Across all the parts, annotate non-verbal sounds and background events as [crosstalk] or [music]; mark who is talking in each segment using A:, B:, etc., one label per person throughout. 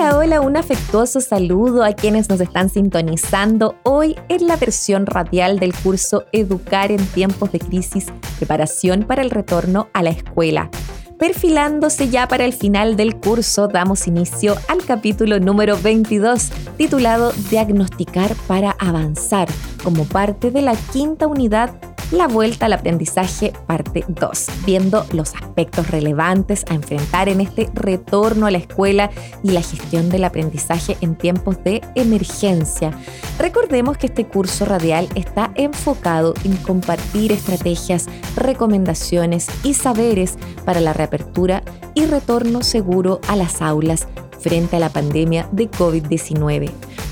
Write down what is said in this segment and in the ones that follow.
A: Hola, hola, un afectuoso saludo a quienes nos están sintonizando hoy en la versión radial del curso Educar en tiempos de crisis, preparación para el retorno a la escuela. Perfilándose ya para el final del curso, damos inicio al capítulo número 22, titulado Diagnosticar para avanzar, como parte de la quinta unidad la vuelta al aprendizaje parte 2, viendo los aspectos relevantes a enfrentar en este retorno a la escuela y la gestión del aprendizaje en tiempos de emergencia. Recordemos que este curso radial está enfocado en compartir estrategias, recomendaciones y saberes para la reapertura y retorno seguro a las aulas frente a la pandemia de COVID-19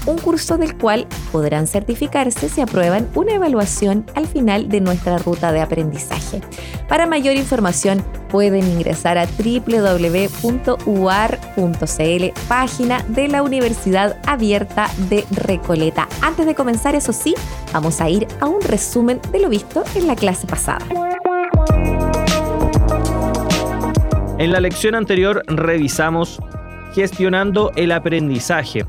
A: un curso del cual podrán certificarse si aprueban una evaluación al final de nuestra ruta de aprendizaje. Para mayor información pueden ingresar a www.uar.cl, página de la Universidad Abierta de Recoleta. Antes de comenzar, eso sí, vamos a ir a un resumen de lo visto en la clase pasada.
B: En la lección anterior revisamos gestionando el aprendizaje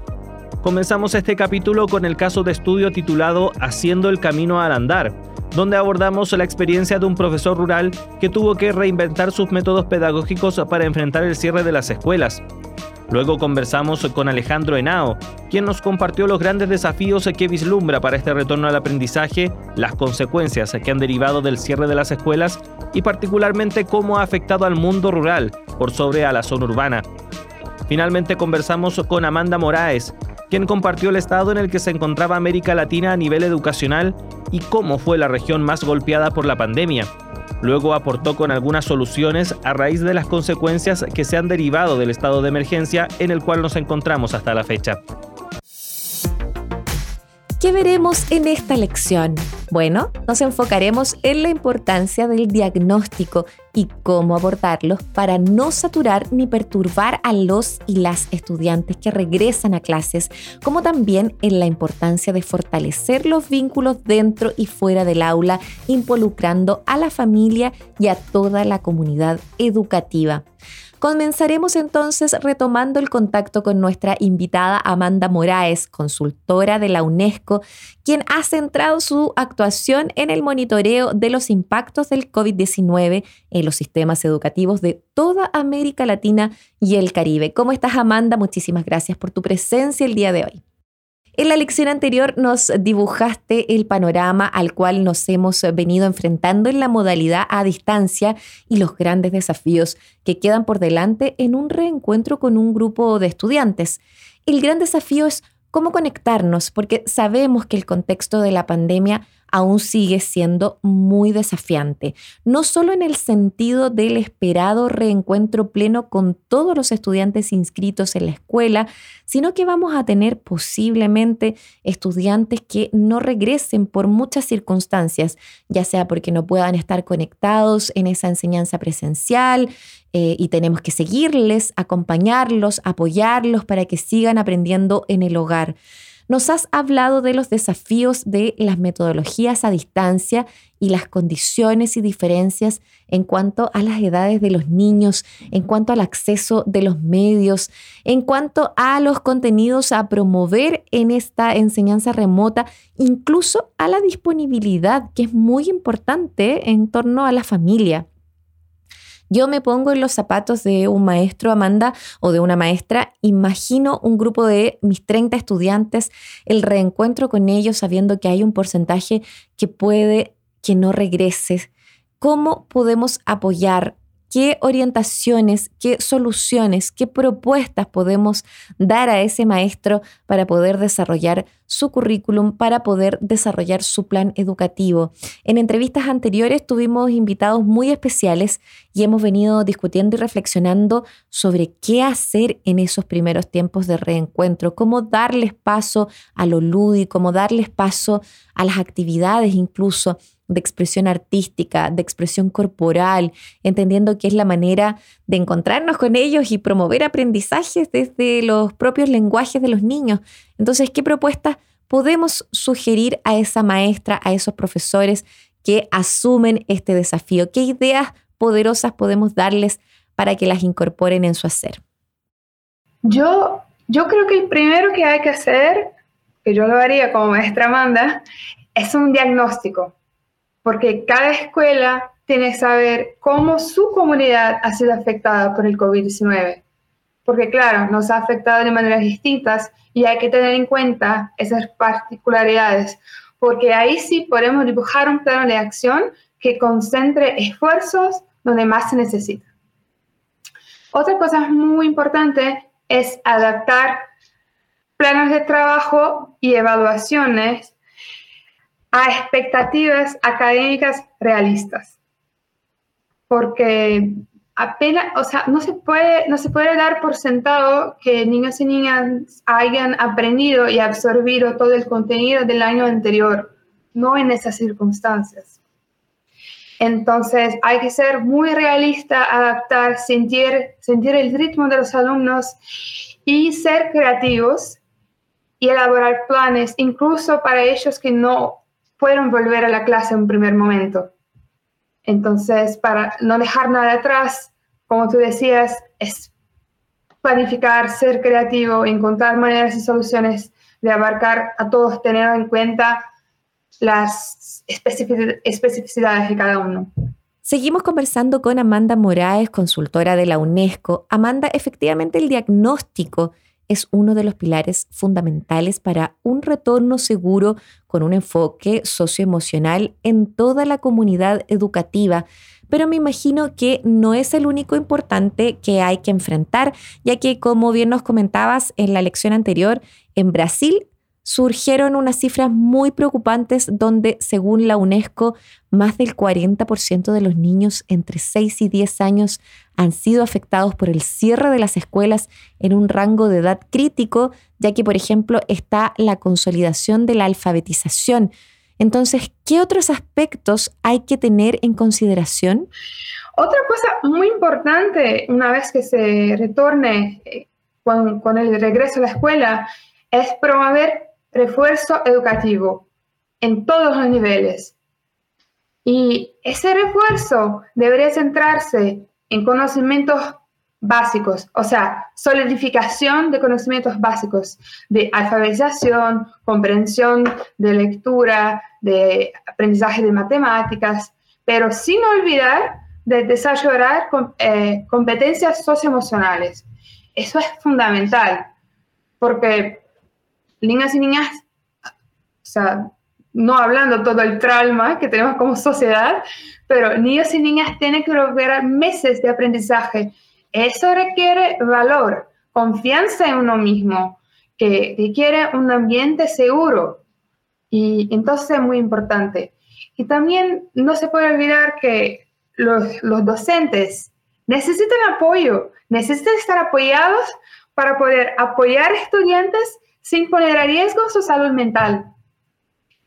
B: Comenzamos este capítulo con el caso de estudio titulado Haciendo el camino al andar, donde abordamos la experiencia de un profesor rural que tuvo que reinventar sus métodos pedagógicos para enfrentar el cierre de las escuelas. Luego conversamos con Alejandro Henao, quien nos compartió los grandes desafíos que vislumbra para este retorno al aprendizaje, las consecuencias que han derivado del cierre de las escuelas y particularmente cómo ha afectado al mundo rural por sobre a la zona urbana. Finalmente conversamos con Amanda Moraes, quien compartió el estado en el que se encontraba América Latina a nivel educacional y cómo fue la región más golpeada por la pandemia. Luego aportó con algunas soluciones a raíz de las consecuencias que se han derivado del estado de emergencia en el cual nos encontramos hasta la fecha.
A: ¿Qué veremos en esta lección? Bueno, nos enfocaremos en la importancia del diagnóstico y cómo abordarlo para no saturar ni perturbar a los y las estudiantes que regresan a clases, como también en la importancia de fortalecer los vínculos dentro y fuera del aula, involucrando a la familia y a toda la comunidad educativa. Comenzaremos entonces retomando el contacto con nuestra invitada Amanda Moraes, consultora de la UNESCO, quien ha centrado su actuación en el monitoreo de los impactos del COVID-19 en los sistemas educativos de toda América Latina y el Caribe. ¿Cómo estás Amanda? Muchísimas gracias por tu presencia el día de hoy. En la lección anterior nos dibujaste el panorama al cual nos hemos venido enfrentando en la modalidad a distancia y los grandes desafíos que quedan por delante en un reencuentro con un grupo de estudiantes. El gran desafío es cómo conectarnos, porque sabemos que el contexto de la pandemia aún sigue siendo muy desafiante, no solo en el sentido del esperado reencuentro pleno con todos los estudiantes inscritos en la escuela, sino que vamos a tener posiblemente estudiantes que no regresen por muchas circunstancias, ya sea porque no puedan estar conectados en esa enseñanza presencial, eh, y tenemos que seguirles, acompañarlos, apoyarlos para que sigan aprendiendo en el hogar. Nos has hablado de los desafíos de las metodologías a distancia y las condiciones y diferencias en cuanto a las edades de los niños, en cuanto al acceso de los medios, en cuanto a los contenidos a promover en esta enseñanza remota, incluso a la disponibilidad, que es muy importante en torno a la familia. Yo me pongo en los zapatos de un maestro, Amanda, o de una maestra, imagino un grupo de mis 30 estudiantes, el reencuentro con ellos sabiendo que hay un porcentaje que puede que no regrese. ¿Cómo podemos apoyar qué orientaciones, qué soluciones, qué propuestas podemos dar a ese maestro para poder desarrollar su currículum, para poder desarrollar su plan educativo. En entrevistas anteriores tuvimos invitados muy especiales y hemos venido discutiendo y reflexionando sobre qué hacer en esos primeros tiempos de reencuentro, cómo darles paso a lo lúdico, cómo darles paso a las actividades incluso de expresión artística, de expresión corporal, entendiendo que es la manera de encontrarnos con ellos y promover aprendizajes desde los propios lenguajes de los niños. Entonces, ¿qué propuestas podemos sugerir a esa maestra, a esos profesores que asumen este desafío? ¿Qué ideas poderosas podemos darles para que las incorporen en su hacer?
C: Yo, yo creo que el primero que hay que hacer, que yo lo haría como maestra Amanda, es un diagnóstico porque cada escuela tiene que saber cómo su comunidad ha sido afectada por el COVID-19. Porque claro, nos ha afectado de maneras distintas y hay que tener en cuenta esas particularidades, porque ahí sí podemos dibujar un plano de acción que concentre esfuerzos donde más se necesita. Otra cosa muy importante es adaptar planes de trabajo y evaluaciones a expectativas académicas realistas. Porque apenas, o sea, no se puede, no se puede dar por sentado que niños y niñas hayan aprendido y absorbido todo el contenido del año anterior, no en esas circunstancias. Entonces hay que ser muy realista, adaptar, sentir, sentir el ritmo de los alumnos y ser creativos y elaborar planes, incluso para ellos que no pueden volver a la clase en un primer momento. Entonces, para no dejar nada atrás, como tú decías, es planificar, ser creativo, encontrar maneras y soluciones de abarcar a todos, tener en cuenta las especificidades de cada uno.
A: Seguimos conversando con Amanda Moraes, consultora de la UNESCO. Amanda, efectivamente el diagnóstico es uno de los pilares fundamentales para un retorno seguro con un enfoque socioemocional en toda la comunidad educativa. Pero me imagino que no es el único importante que hay que enfrentar, ya que como bien nos comentabas en la lección anterior, en Brasil surgieron unas cifras muy preocupantes donde, según la UNESCO, más del 40% de los niños entre 6 y 10 años han sido afectados por el cierre de las escuelas en un rango de edad crítico, ya que, por ejemplo, está la consolidación de la alfabetización. Entonces, ¿qué otros aspectos hay que tener en consideración?
C: Otra cosa muy importante una vez que se retorne eh, con, con el regreso a la escuela es promover refuerzo educativo en todos los niveles. Y ese refuerzo debería centrarse en conocimientos básicos, o sea, solidificación de conocimientos básicos, de alfabetización, comprensión de lectura, de aprendizaje de matemáticas, pero sin olvidar de desarrollar eh, competencias socioemocionales. Eso es fundamental, porque niñas y niñas, o sea, no hablando todo el trauma que tenemos como sociedad, pero niños y niñas tienen que lograr meses de aprendizaje. Eso requiere valor, confianza en uno mismo, que requiere un ambiente seguro. Y entonces es muy importante. Y también no se puede olvidar que los, los docentes necesitan apoyo, necesitan estar apoyados para poder apoyar estudiantes sin poner a riesgo su salud mental.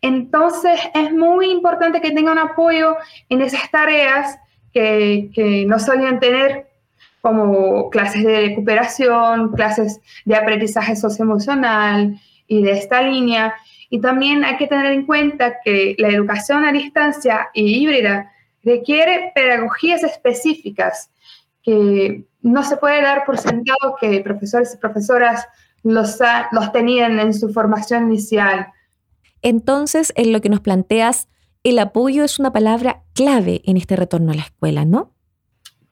C: Entonces es muy importante que tengan apoyo en esas tareas que, que no solían tener como clases de recuperación, clases de aprendizaje socioemocional y de esta línea. Y también hay que tener en cuenta que la educación a distancia y híbrida requiere pedagogías específicas que no se puede dar por sentado que profesores y profesoras los, los tenían en su formación inicial.
A: Entonces, en lo que nos planteas, el apoyo es una palabra clave en este retorno a la escuela, ¿no?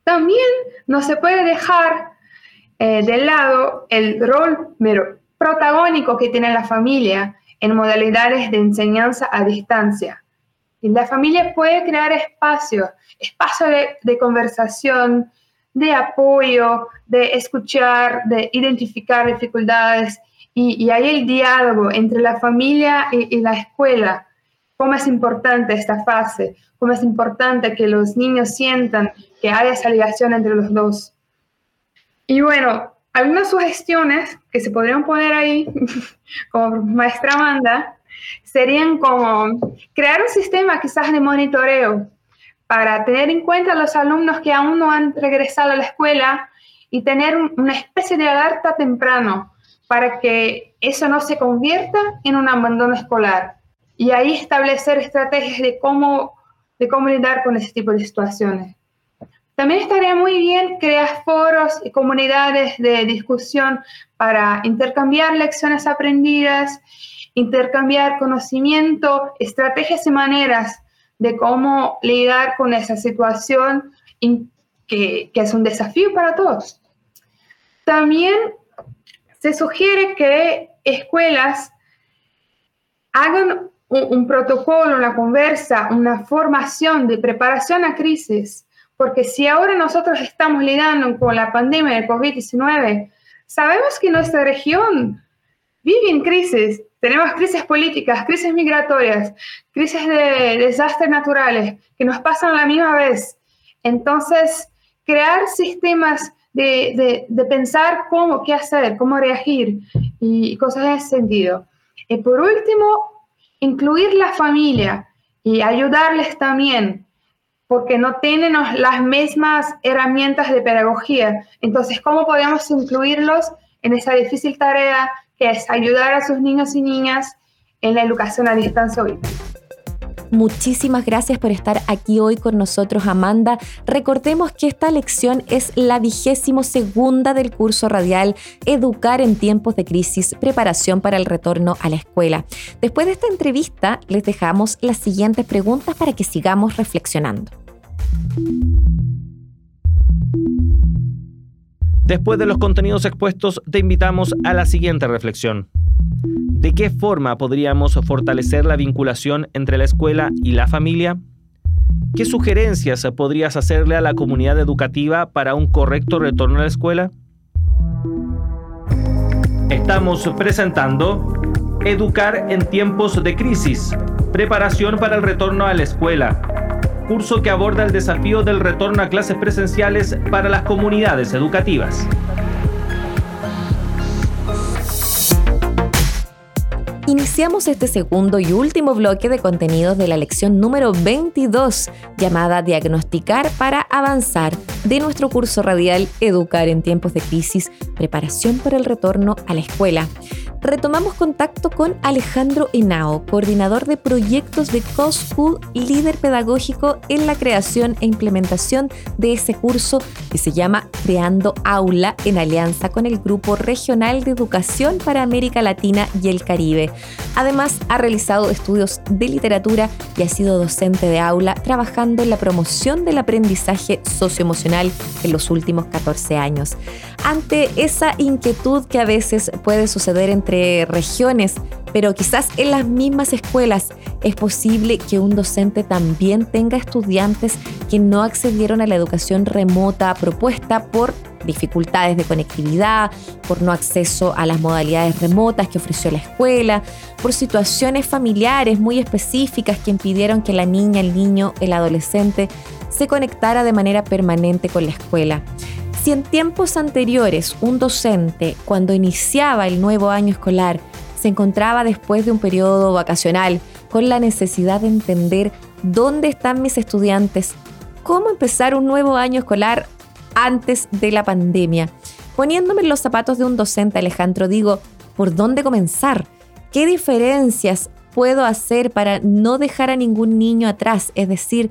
C: También no se puede dejar eh, de lado el rol protagónico que tiene la familia en modalidades de enseñanza a distancia. Y la familia puede crear espacios, espacios de, conversación, de apoyo, de escuchar, de identificar dificultades. Y, y ahí el diálogo entre la familia y, y la escuela cómo es importante esta fase, cómo es importante que los niños sientan que hay esa ligación entre los dos. Y bueno, algunas sugestiones que se podrían poner ahí, [laughs] como maestra Amanda, serían como crear un sistema quizás de monitoreo para tener en cuenta a los alumnos que aún no han regresado a la escuela y tener una especie de alerta temprano para que eso no se convierta en un abandono escolar y ahí establecer estrategias de cómo, de cómo lidar con ese tipo de situaciones. También estaría muy bien crear foros y comunidades de discusión para intercambiar lecciones aprendidas, intercambiar conocimiento, estrategias y maneras de cómo lidiar con esa situación que, es un desafío para todos. También se sugiere que escuelas hagan un, protocolo, una conversa, una formación de preparación a crisis, porque si ahora nosotros estamos lidiando con la pandemia del COVID-19, sabemos que nuestra región vive en crisis. Tenemos crisis políticas, crisis migratorias, crisis de desastres naturales que nos pasan a la misma vez. Entonces, crear sistemas de, de, pensar cómo, qué hacer, cómo reagir y cosas en ese sentido. Y por último, incluir la familia y ayudarles también, porque no tienen las mismas herramientas de pedagogía. Entonces, ¿cómo podemos incluirlos en esa difícil tarea que es ayudar a sus niños y niñas en la educación a distancia hoy?
A: Muchísimas gracias por estar aquí hoy con nosotros, Amanda. Recordemos que esta lección es la vigésimo segunda del curso radial Educar en tiempos de crisis, preparación para el retorno a la escuela. Después de esta entrevista, les dejamos las siguientes preguntas para que sigamos reflexionando.
B: Después de los contenidos expuestos, te invitamos a la siguiente reflexión. ¿De qué forma podríamos fortalecer la vinculación entre la escuela y la familia? ¿Qué sugerencias podrías hacerle a la comunidad educativa para un correcto retorno a la escuela? Estamos presentando Educar en tiempos de crisis, preparación para el retorno a la escuela, curso que aborda el desafío del retorno a clases presenciales para las comunidades educativas.
A: Iniciamos este segundo y último bloque de contenidos de la lección número 22, llamada Diagnosticar para Avanzar, de nuestro curso radial Educar en tiempos de crisis, preparación para el retorno a la escuela retomamos contacto con Alejandro Henao, coordinador de proyectos de COSCU, líder pedagógico en la creación e implementación de ese curso que se llama Creando Aula en alianza con el Grupo Regional de Educación para América Latina y el Caribe. Además, ha realizado estudios de literatura y ha sido docente de aula trabajando en la promoción del aprendizaje socioemocional en los últimos 14 años. Ante esa inquietud que a veces puede suceder entre regiones, pero quizás en las mismas escuelas es posible que un docente también tenga estudiantes que no accedieron a la educación remota propuesta por dificultades de conectividad, por no acceso a las modalidades remotas que ofreció la escuela, por situaciones familiares muy específicas que impidieron que la niña, el niño, el adolescente se conectara de manera permanente con la escuela. Si en tiempos anteriores un docente, cuando iniciaba el nuevo año escolar, se encontraba después de un periodo vacacional con la necesidad de entender dónde están mis estudiantes, cómo empezar un nuevo año escolar antes de la pandemia. Poniéndome en los zapatos de un docente, Alejandro, digo, ¿por dónde comenzar? ¿Qué diferencias puedo hacer para no dejar a ningún niño atrás? Es decir,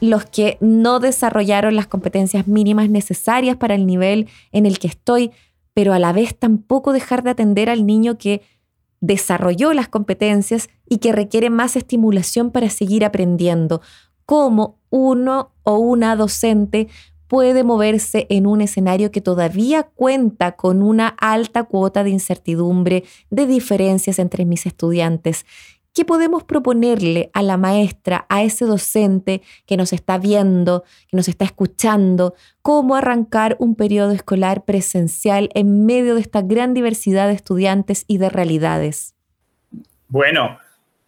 A: los que no desarrollaron las competencias mínimas necesarias para el nivel en el que estoy, pero a la vez tampoco dejar de atender al niño que desarrolló las competencias y que requiere más estimulación para seguir aprendiendo. Cómo uno o una docente puede moverse en un escenario que todavía cuenta con una alta cuota de incertidumbre, de diferencias entre mis estudiantes ¿Qué podemos proponerle a la maestra, a ese docente que nos está viendo, que nos está escuchando, cómo arrancar un periodo escolar presencial en medio de esta gran diversidad de estudiantes y de realidades?
D: Bueno,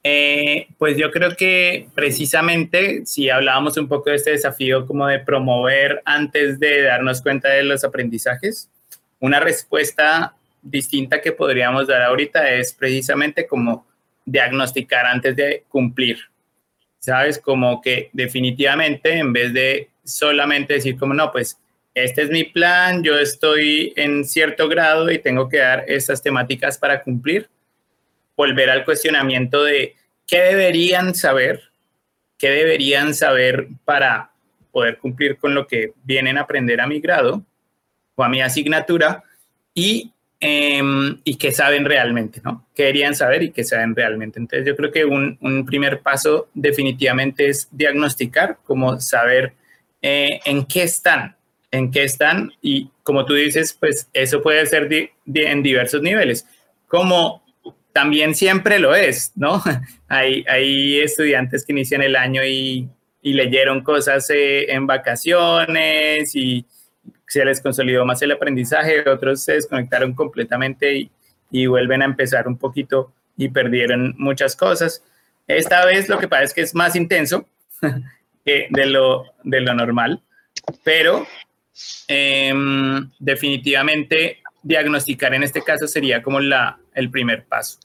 D: eh, pues yo creo que precisamente si hablábamos un poco de este desafío como de promover antes de darnos cuenta de los aprendizajes, una respuesta distinta que podríamos dar ahorita es precisamente como diagnosticar antes de cumplir. ¿Sabes? Como que definitivamente en vez de solamente decir como no, pues este es mi plan, yo estoy en cierto grado y tengo que dar estas temáticas para cumplir, volver al cuestionamiento de qué deberían saber, qué deberían saber para poder cumplir con lo que vienen a aprender a mi grado o a mi asignatura y Em, y qué saben realmente, ¿no? ¿Qué deberían saber y qué saben realmente? Entonces yo creo que un, un primer paso definitivamente es diagnosticar, como saber eh, en qué están, en qué están y como tú dices, pues eso puede ser en diversos niveles, como también siempre lo es, ¿no? [laughs] hay, hay estudiantes que inician el año y, y leyeron cosas eh, en vacaciones y se les consolidó más el aprendizaje, otros se desconectaron completamente y, vuelven a empezar un poquito y perdieron muchas cosas. Esta vez lo que pasa es que es más intenso [laughs] de, lo, de lo normal, pero em, definitivamente diagnosticar en este caso sería como la, el primer paso.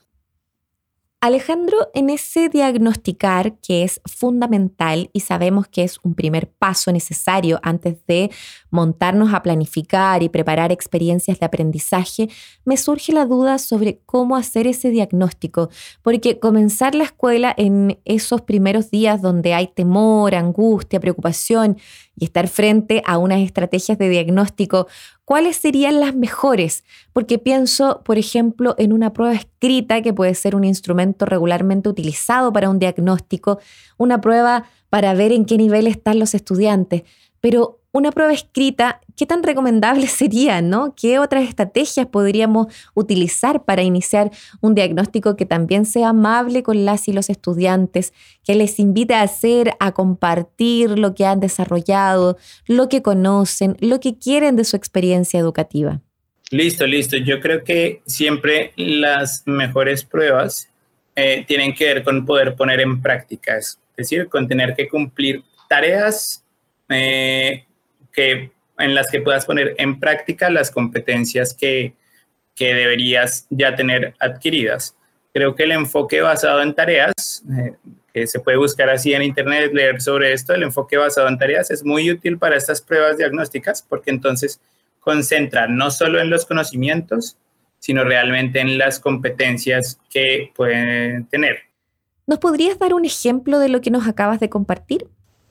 A: Alejandro, en ese diagnosticar que es fundamental y sabemos que es un primer paso necesario antes de montarnos a planificar y preparar experiencias de aprendizaje, me surge la duda sobre cómo hacer ese diagnóstico, porque comenzar la escuela en esos primeros días donde hay temor, angustia, preocupación y estar frente a unas estrategias de diagnóstico, ¿cuáles serían las mejores? Porque pienso, por ejemplo, en una prueba escrita que puede ser un instrumento regularmente utilizado para un diagnóstico, una prueba para ver en qué nivel están los estudiantes, pero una prueba escrita, ¿qué tan recomendable [laughs] sería, no? ¿Qué otras estrategias podríamos utilizar para iniciar un diagnóstico que también sea amable con las y los estudiantes, que les invite a hacer, a compartir lo que han desarrollado, lo que conocen, lo que quieren de su experiencia educativa?
D: Listo, listo. Yo creo que siempre las mejores pruebas eh, tienen que ver con poder poner en práctica, es decir, con tener que cumplir tareas eh, que, en las que puedas poner en práctica las competencias que, que deberías ya tener adquiridas. Creo que el enfoque basado en tareas, eh, que se puede buscar así en internet, leer sobre esto, el enfoque basado en tareas es muy útil para estas pruebas diagnósticas porque entonces concentra no solo en los conocimientos, sino realmente en las competencias que pueden tener.
A: ¿Nos podrías dar un ejemplo de lo que nos acabas de compartir?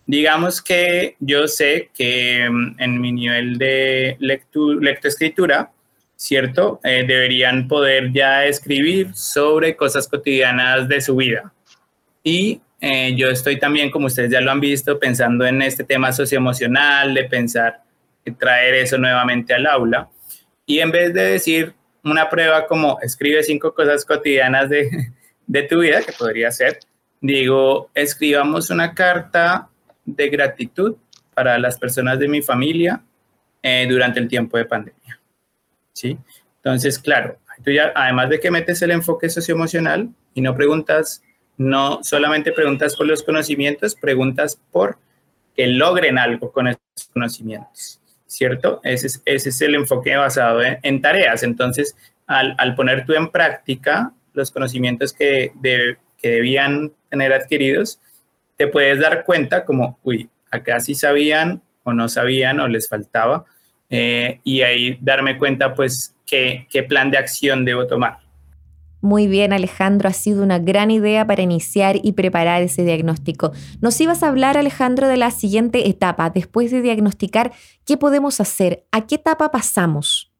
D: Digamos que yo sé que mm, en mi nivel de lectoescritura, ¿cierto? Eh, deberían poder ya escribir sobre cosas cotidianas de su vida. Y eh, yo estoy también, como ustedes ya lo han visto, pensando en este tema socioemocional, de pensar traer eso nuevamente al aula. Y en vez de decir una prueba como escribe cinco cosas cotidianas de, [laughs] de tu vida, que podría ser, digo, escribamos una carta de gratitud para las personas de mi familia eh, durante el tiempo de pandemia. ¿Sí? Entonces, claro, tú ya, además de que metes el enfoque socioemocional y no preguntas, no solamente preguntas por los conocimientos, preguntas por que logren algo con esos conocimientos, ¿cierto? Ese es, el enfoque basado en, tareas. Entonces, al, al, poner tú en práctica los conocimientos que, que debían tener adquiridos, te puedes dar cuenta como, uy, acá sí sabían o no sabían o les faltaba, eh, y ahí darme cuenta pues qué, qué plan de acción debo tomar.
A: Muy bien, Alejandro, ha sido una gran idea para iniciar y preparar ese diagnóstico. Nos ibas a hablar, Alejandro, de la siguiente etapa. Después de diagnosticar, ¿qué podemos hacer? ¿A qué etapa pasamos?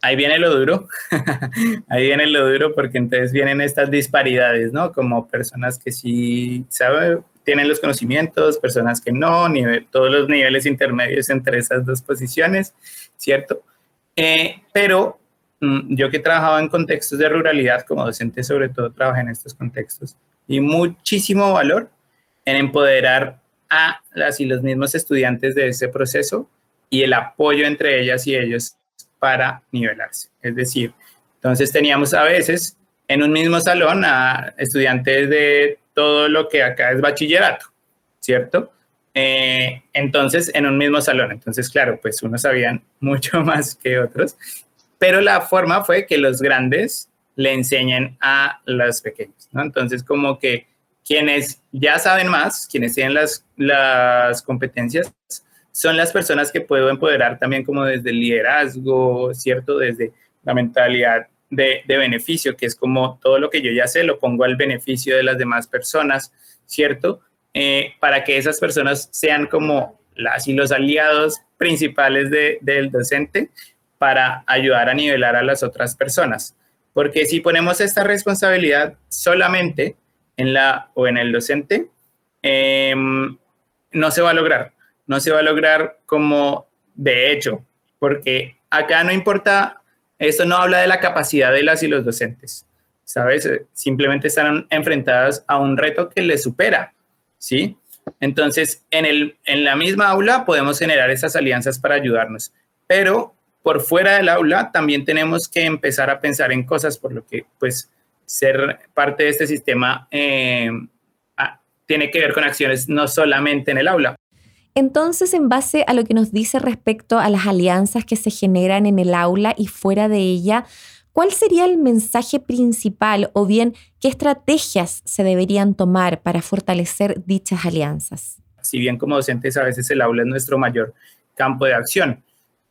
D: Ahí viene lo duro, [laughs] ahí viene lo duro porque entonces vienen estas disparidades, ¿no? Como personas que sí saben, tienen los conocimientos, personas que no, todos los niveles intermedios entre esas dos posiciones, ¿cierto? Eh, pero mm, yo que he trabajado en contextos de ruralidad, como docente sobre todo trabajé en estos contextos, y muchísimo valor en empoderar a las y los mismos estudiantes de ese proceso y el apoyo entre ellas y ellos para nivelarse. Es decir, entonces teníamos a veces en un mismo salón a estudiantes de todo lo que acá es bachillerato, ¿cierto? Eh, entonces, en un mismo salón. Entonces, claro, pues unos sabían [laughs] mucho más que otros, pero la forma fue que los grandes le enseñen a los pequeños, ¿no? Entonces, como que quienes ya saben más, quienes tienen las, las competencias, son las personas que puedo empoderar también como desde el liderazgo, ¿cierto? Desde la mentalidad de, beneficio, que es como todo lo que yo ya sé, lo pongo al beneficio de las demás personas, ¿cierto? Eh, para que esas personas sean como las y los aliados principales de, del docente para ayudar a nivelar a las otras personas. Porque si ponemos esta responsabilidad solamente en la o en el docente, em, no se va a lograr. No se va a lograr como de hecho, porque acá no importa, esto no habla de la capacidad de las y los docentes, ¿sabes? Simplemente están enfrentadas a un reto que les supera ¿sí? Entonces, en, el, en la misma aula podemos generar esas alianzas para ayudarnos, pero por fuera del aula también tenemos que empezar a pensar en cosas, por lo que, pues, ser parte de este sistema eh, tiene que ver con acciones no solamente en el aula.
A: Entonces, en base a lo que nos dice respecto a las alianzas que se generan en el aula y fuera de ella, ¿Cuál sería el mensaje principal o bien qué estrategias se deberían tomar para fortalecer dichas alianzas?
D: Si bien como docentes a veces el aula es nuestro mayor campo de acción,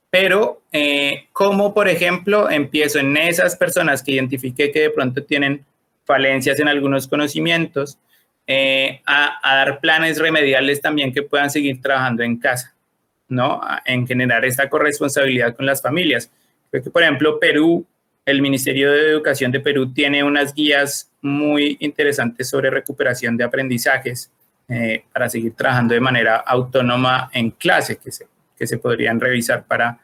D: pero eh, ¿cómo, por ejemplo, empiezo en esas personas que identifiqué que de pronto tienen falencias en algunos conocimientos, eh, a, dar planes remediales también que puedan seguir trabajando en casa, ¿no? En generar esta corresponsabilidad con las familias. Creo que, por ejemplo, Perú el Ministerio de Educación de Perú tiene unas guías muy interesantes sobre recuperación de aprendizajes eh, para seguir trabajando de manera autónoma en clase, que se, que se podrían revisar para,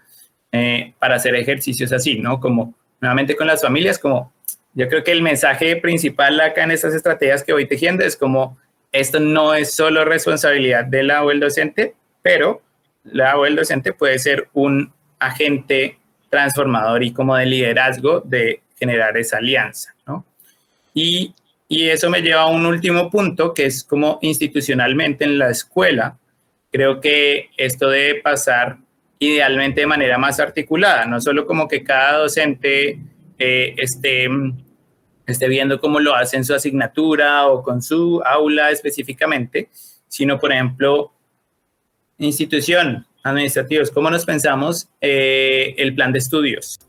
D: eh, para hacer ejercicios así, ¿no? Como nuevamente con las familias, como yo creo que el mensaje principal acá en estas estrategias que voy tejiendo es como esto no es solo responsabilidad de la o el docente, pero la o el docente puede ser un agente transformador y como de liderazgo de generar esa alianza, ¿no? Y, y eso me lleva a un último punto, que es como institucionalmente en la escuela, creo que esto debe pasar idealmente de manera más articulada, no solo como que cada docente eh, esté, esté viendo cómo lo hace en su asignatura o con su aula específicamente, sino, por ejemplo, institución, administrativos, ¿cómo nos pensamos eh, el plan de estudios?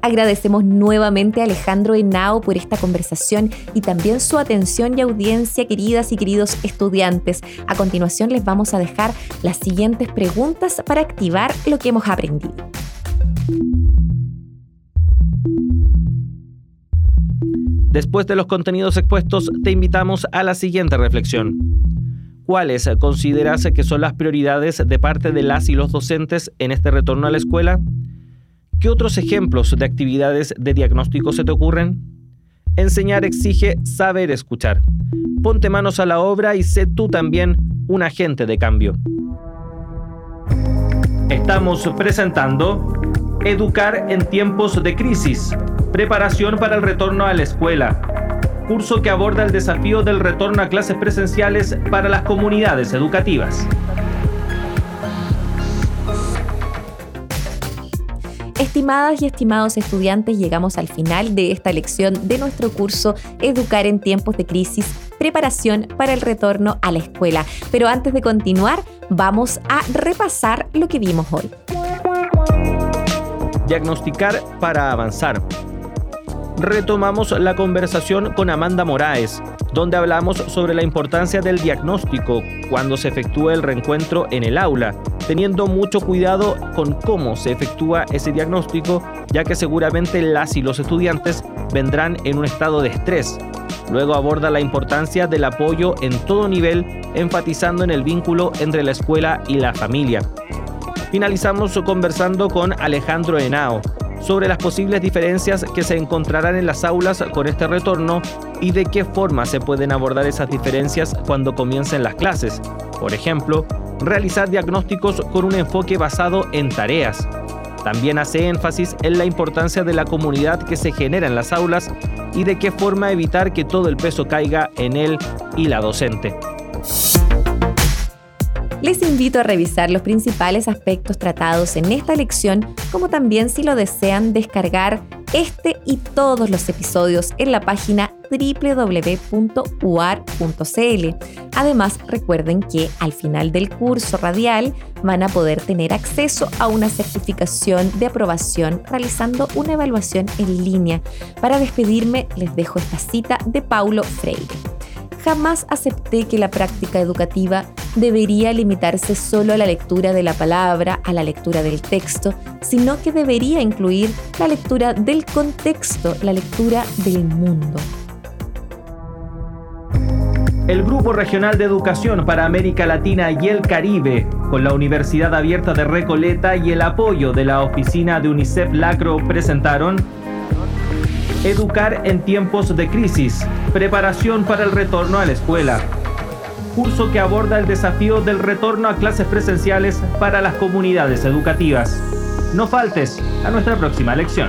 A: Agradecemos nuevamente a Alejandro Henao por esta conversación y también su atención y audiencia, queridas y queridos estudiantes. A continuación les vamos a dejar las siguientes preguntas para activar lo que hemos aprendido.
B: Después de los contenidos expuestos, te invitamos a la siguiente reflexión. ¿Cuáles consideras que son las prioridades de parte de las y los docentes en este retorno a la escuela? ¿Qué otros ejemplos de actividades de diagnóstico se te ocurren? Enseñar exige saber escuchar. Ponte manos a la obra y sé tú también un agente de cambio. Estamos presentando Educar en tiempos de crisis. Preparación para el retorno a la escuela curso que aborda el desafío del retorno a clases presenciales para las comunidades educativas.
A: Estimadas y estimados estudiantes, llegamos al final de esta lección de nuestro curso Educar en tiempos de crisis, preparación para el retorno a la escuela. Pero antes de continuar, vamos a repasar lo que vimos hoy.
B: Diagnosticar para avanzar retomamos la conversación con Amanda Moraes, donde hablamos sobre la importancia del diagnóstico cuando se efectúa el reencuentro en el aula, teniendo mucho cuidado con cómo se efectúa ese diagnóstico, ya que seguramente las y los estudiantes vendrán en un estado de estrés. Luego aborda la importancia del apoyo en todo nivel, enfatizando en el vínculo entre la escuela y la familia. Finalizamos conversando con Alejandro Henao, sobre las posibles diferencias que se encontrarán en las aulas con este retorno y de qué forma se pueden abordar esas diferencias cuando comiencen las clases. Por ejemplo, realizar diagnósticos con un enfoque basado en tareas. También hace énfasis en la importancia de la comunidad que se genera en las aulas y de qué forma evitar que todo el peso caiga en él y la docente.
A: Les invito a revisar los principales aspectos tratados en esta lección, como también si lo desean descargar este y todos los episodios en la página www.uar.cl. Además, recuerden que al final del curso radial van a poder tener acceso a una certificación de aprobación realizando una evaluación en línea. Para despedirme, les dejo esta cita de Paulo Freire. Jamás acepté que la práctica educativa debería limitarse solo a la lectura de la palabra, a la lectura del texto, sino que debería incluir la lectura del contexto, la lectura del mundo.
B: El Grupo Regional de Educación para América Latina y el Caribe, con la Universidad Abierta de Recoleta y el apoyo de la oficina de UNICEF Lacro, presentaron Educar en tiempos de crisis, preparación para el retorno a la escuela curso que aborda el desafío del retorno a clases presenciales para las comunidades educativas. No faltes a nuestra próxima lección.